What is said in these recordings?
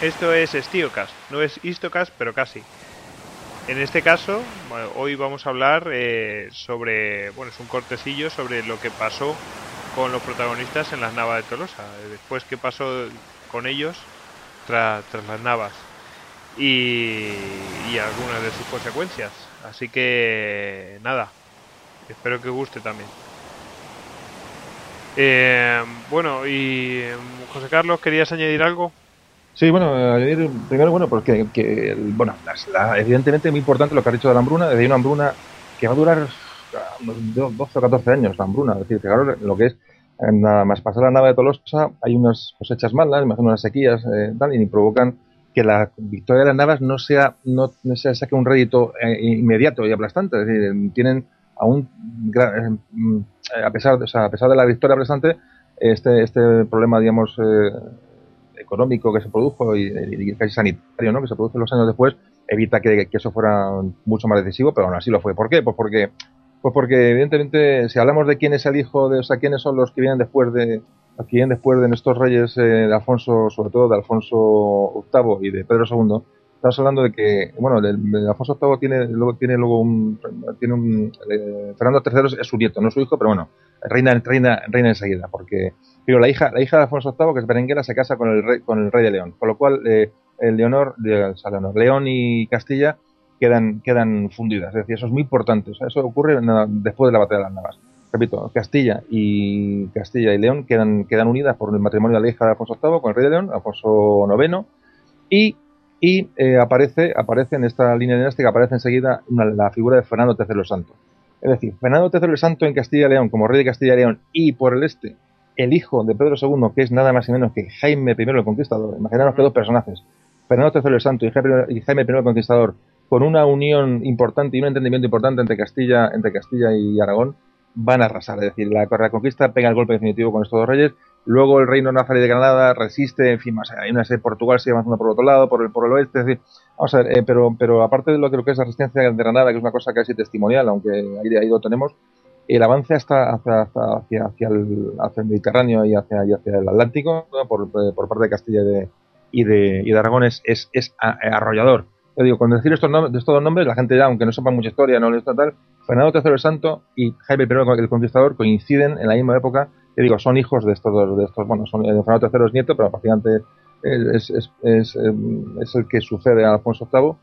esto es Stiocast, no es Histocast, pero casi. En este caso, hoy vamos a hablar eh, sobre, bueno, es un cortecillo sobre lo que pasó con los protagonistas en las Navas de Tolosa, después qué pasó con ellos tras las Navas y, algunas de sus consecuencias. Así que nada, espero que guste también. Eh, bueno, y José Carlos, ¿querías añadir algo? Sí, bueno, primero, bueno, porque que, bueno, evidentemente muy importante lo que ha dicho de la hambruna, de una hambruna que va a durar 12 o 14 años, la hambruna, es decir, que claro, lo que es nada más pasar la nave de Tolosa hay unas cosechas malas, imagino unas sequías eh, tal, y provocan que la victoria de las navas no sea no, no se saque un rédito eh, inmediato y aplastante, es decir, tienen aún eh, mm, a pesar de, a pesar de la victoria aplastante este este problema digamos eh, económico que se produjo y, casi sanitario ¿no? que se produjo los años después evita que, eso fuera mucho más decisivo pero aún así lo fue ¿por qué? pues porque pues porque evidentemente si hablamos de quién es el hijo de o sea quiénes son los que vienen después de aquí después de estos reyes eh, de Alfonso, sobre todo de Alfonso VIII y de Pedro II, estamos hablando de que, bueno, de, Alfonso VIII tiene luego, tiene luego un, tiene un, eh, Fernando III es su nieto, no su hijo, pero bueno, reina, reina, enseguida, porque, pero la hija, la hija de Alfonso VIII, que es Berenguera, se casa con el rey, con el rey de León, con lo cual, eh, el Leonor, de, León y Castilla quedan, quedan fundidas, es decir, eso es muy importante, eso ocurre después de la batalla de las Navas. Repito, Castilla y Castilla y León quedan, quedan unidas por el matrimonio de la hija de Alfonso VIII con el rey de León, Alfonso IX, y, y eh, aparece, aparece en esta línea dinástica, aparece enseguida la figura de Fernando III Santo. Es decir, Fernando III el Santo en Castilla y León, como rey de Castilla y León, y por el este, el hijo de Pedro II, que es nada más y menos que Jaime I el Conquistador. Imaginaros que dos personajes, Fernando III el Santo y Jaime I el Conquistador, con una unión importante y un entendimiento importante entre Castilla, entre Castilla y Aragón, van a arrasar. Es decir, la, conquista pega el golpe definitivo con estos dos reyes. Luego el reino nazarí de Granada resiste, en fin, más hay una serie Portugal sigue avanzando por otro lado, por el, por el oeste. Es decir, vamos a ver, eh, pero, pero aparte de lo, que, lo que es la resistencia de Granada, que es una cosa casi testimonial, aunque ahí, ahí lo tenemos, el avance hasta, hacia, hacia, hacia, el, hacia, el, Mediterráneo y hacia, y hacia el Atlántico por, por, parte de Castilla y de, y de, y de Aragón es, es, es arrollador. Yo digo, con decir estos, nombres, estos dos nombres, la gente ya, aunque no sepa mucha historia, no les tal, Fernando III el Santo y Jaime I el Conquistador coinciden en la misma época. Digo, son hijos de estos dos, de estos, bueno, son, eh, Fernando III es nieto, pero prácticamente es, es, es, em, es, el que sucede a Alfonso VIII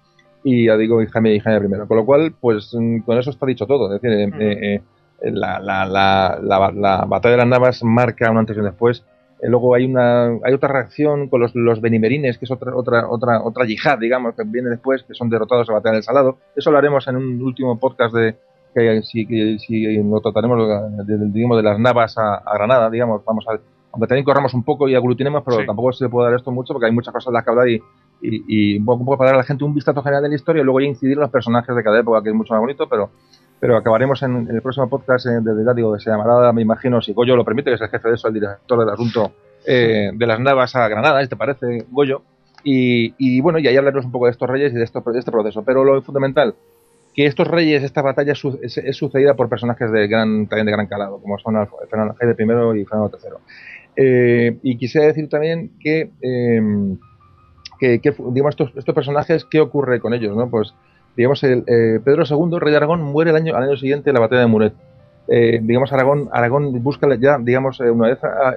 y ya digo, y Jaime, y Jaime I. Con lo cual, pues mm, con eso está dicho todo. Es decir, eh, eh, la, la, la, la, batalla de las Navas marca un antes y un después eh, luego hay una hay otra reacción con los, los benimerines, que es otra otra otra otra yihad, digamos, que viene después, que son derrotados a batalla del Salado. Eso lo haremos en un último podcast de que si, si lo trataremos digamos, de las navas a, Granada, digamos, vamos a aunque también corramos un poco y aglutinemos, pero tampoco se puede dar esto mucho porque hay muchas cosas de las que hablar y, y, un, poco, para dar a la gente un vistazo general de la historia y luego ya incidir en los personajes de cada época, que es mucho más bonito, pero pero acabaremos en, el próximo podcast eh, de digo que se llamará, me imagino, si Goyo lo permite, que es el jefe de eso, el director del asunto eh, de las Navas a Granada, ¿te parece, Goyo? Y, bueno, y ahí hablaremos un poco de estos reyes y de, esto, de este proceso. Pero lo fundamental, que estos reyes, esta batalla es, sucedida por personajes de gran, también de gran calado, como son Fernando Jaime I y Fernando III. Eh, y quisiera decir también que, que, digamos, estos, estos personajes, ¿qué ocurre con ellos? ¿no? Pues digamos, el, eh, Pedro II, rey de Aragón, muere el año, al año siguiente en la batalla de Muret. Eh, digamos, Aragón, Aragón busca ya, digamos, eh, una vez ah,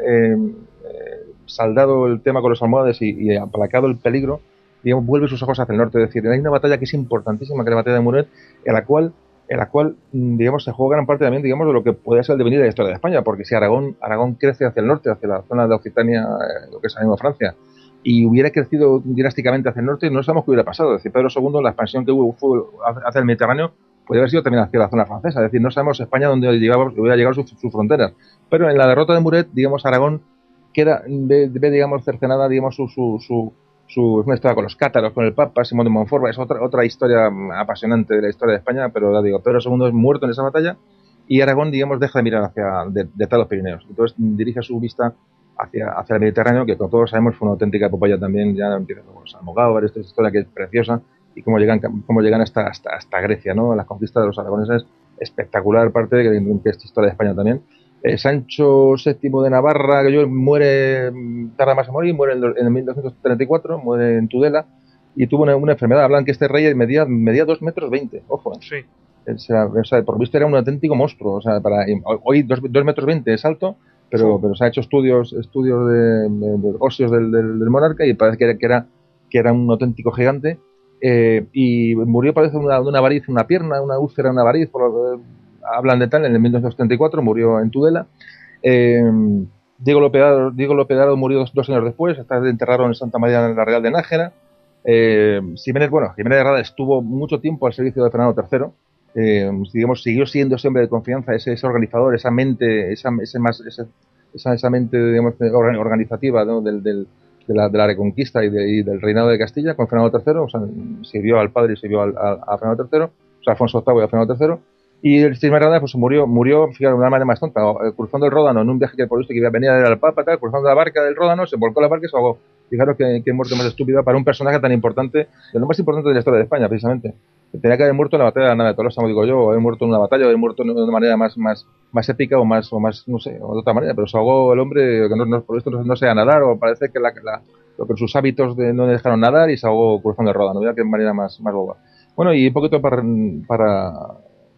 saldado el tema con los almohades y, aplacado el peligro, vuelve sus ojos hacia el norte. Es decir, hay una batalla que es importantísima, que es la batalla de Muret, en la cual en la cual, mm, digamos, se juega gran parte también, digamos, de lo que puede ser el devenir de la historia de España, porque si Aragón, Aragón crece hacia el norte, hacia la zona de Occitania, lo que es ahora mismo Francia, y hubiera crecido drásticamente hacia el norte, no sabemos qué hubiera pasado. Es decir, Pedro II, la expansión que hubo hacia el Mediterráneo, podría haber sido también hacia la zona francesa. Es decir, no sabemos España dónde hubiera llegado sus su fronteras. Pero en la derrota de Muret, digamos, Aragón queda, ve, digamos, cercenada, digamos, su, su, su, su una historia con los cátaros, con el Papa, Simón de Montfort, es otra, otra historia apasionante de la historia de España, pero ya digo, Pedro II es muerto en esa batalla y Aragón, digamos, deja de mirar hacia de, de los Pirineos. Entonces dirige su vista hacia, hacia el Mediterráneo, que como todos sabemos fue una auténtica epopeya también, ya empieza con los Almogávar, esta historia que es preciosa, y cómo llegan, cómo llegan hasta, hasta, hasta Grecia, ¿no? La conquista de los aragoneses, espectacular parte, que, que es historia de España también. Eh, Sancho VII de Navarra, que yo muere, tarda más a morir, muere en, en 1234, muere en Tudela y tuvo una, enfermedad. Hablan que este rey medía, medía 2 metros 20, ojo. Sí. O sea, por visto era un auténtico monstruo. O sea, para, hoy 2, metros 20 es alto, pero, pero se ha hecho estudios estudios de, de, óseos del, del, monarca y parece que era, que era, un auténtico gigante. Eh, y murió, parece, de una, una variz, una pierna, una úlcera, una variz, por, hablan de tal, en el 1934 murió en Tudela. Eh, Diego Lopedado, Diego Lopedado murió dos, años después, está enterrado en Santa María en la Real de Nájera. Eh, Jiménez, bueno, Jiménez de Rada estuvo mucho tiempo al servicio de Fernando III. Eh, digamos, siguió siendo ese hombre de confianza, ese, organizador, esa mente, esa, ese más, esa, esa, mente digamos, organizativa de, la, de, la, reconquista y, del reinado de Castilla con Fernando III. O sea, sirvió al padre y sirvió al, a, Fernando III, o sea, Alfonso VIII y a Fernando III. Y el Jiménez Rada pues murió, murió, fíjate, una manera más tonta, eh, cruzando el Ródano en un viaje que por visto que venía al Papa, tal, cruzando la barca del Ródano, se volcó la barca y se ahogó. Fijaros que, que muerte más estúpida para un personaje tan importante, de lo más importante de la historia de España, precisamente. Tenía que haber muerto en la batalla de la nave de Tolosa, digo yo, o haber muerto en una batalla, o haber muerto de una manera más, más, más épica o más, o más, no sé, o de otra manera, pero se ahogó el hombre, que no, por esto no, no sea nadar, o parece que la, la, que sus hábitos de, no le dejaron nadar y se ahogó cruzando el Ródano, mira qué manera más, más boba. Bueno, y un poquito para, para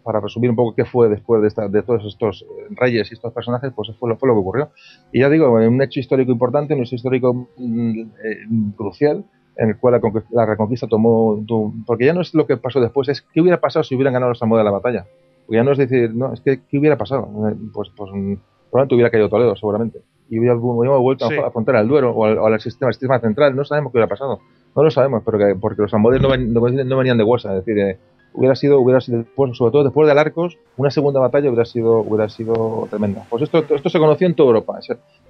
para resumir un poco qué fue después de, esta, de todos estos eh, reyes y estos personajes, pues fue lo, fue lo que ocurrió. Y ya digo, un hecho histórico importante, un hecho histórico mm, eh, crucial, en el cual la, reconquista tomó, Porque ya no es lo que pasó después, es qué hubiera pasado si hubieran ganado los Samoa de la batalla. Porque ya no es decir, no, es que qué hubiera pasado. Eh, pues, pues mm, probablemente hubiera caído Toledo, seguramente. Y hubiéramos vuelto a afrontar al Duero o al, sistema, sistema central. No sabemos qué hubiera pasado. No lo sabemos, pero que, porque los no, no, venían de huesa. Es decir, hubiera sido, hubiera sido sobre todo después de Alarcos, una segunda batalla hubiera sido, hubiera sido tremenda. Pues esto, esto se conoció en toda Europa.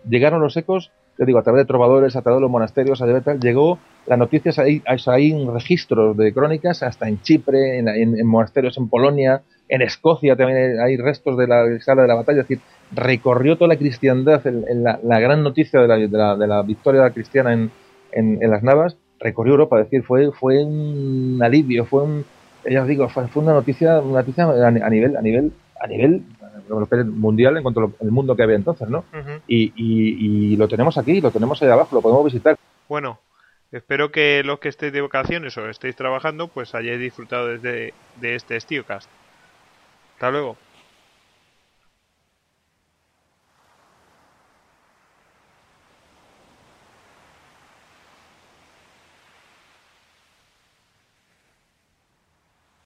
llegaron los ecos, te digo, a través de trovadores, a través de los monasterios, a través llegó las noticias, hay, hay registros de crónicas hasta en Chipre, en, monasterios en Polonia, en Escocia también hay restos de la sala de la batalla, es decir, recorrió toda la cristiandad en, la, gran noticia de la, de la, de la victoria cristiana en, en, las Navas, recorrió Europa, es decir, fue, fue un alivio, fue un, ya os digo, fue, una noticia, una noticia a, nivel, a nivel, a nivel mundial en cuanto al mundo que había entonces, ¿no? y, y, lo tenemos aquí, lo tenemos ahí abajo, lo podemos visitar. Bueno, espero que los que estéis de vacaciones o estéis trabajando, pues hayáis disfrutado desde de este StioCast. Hasta luego.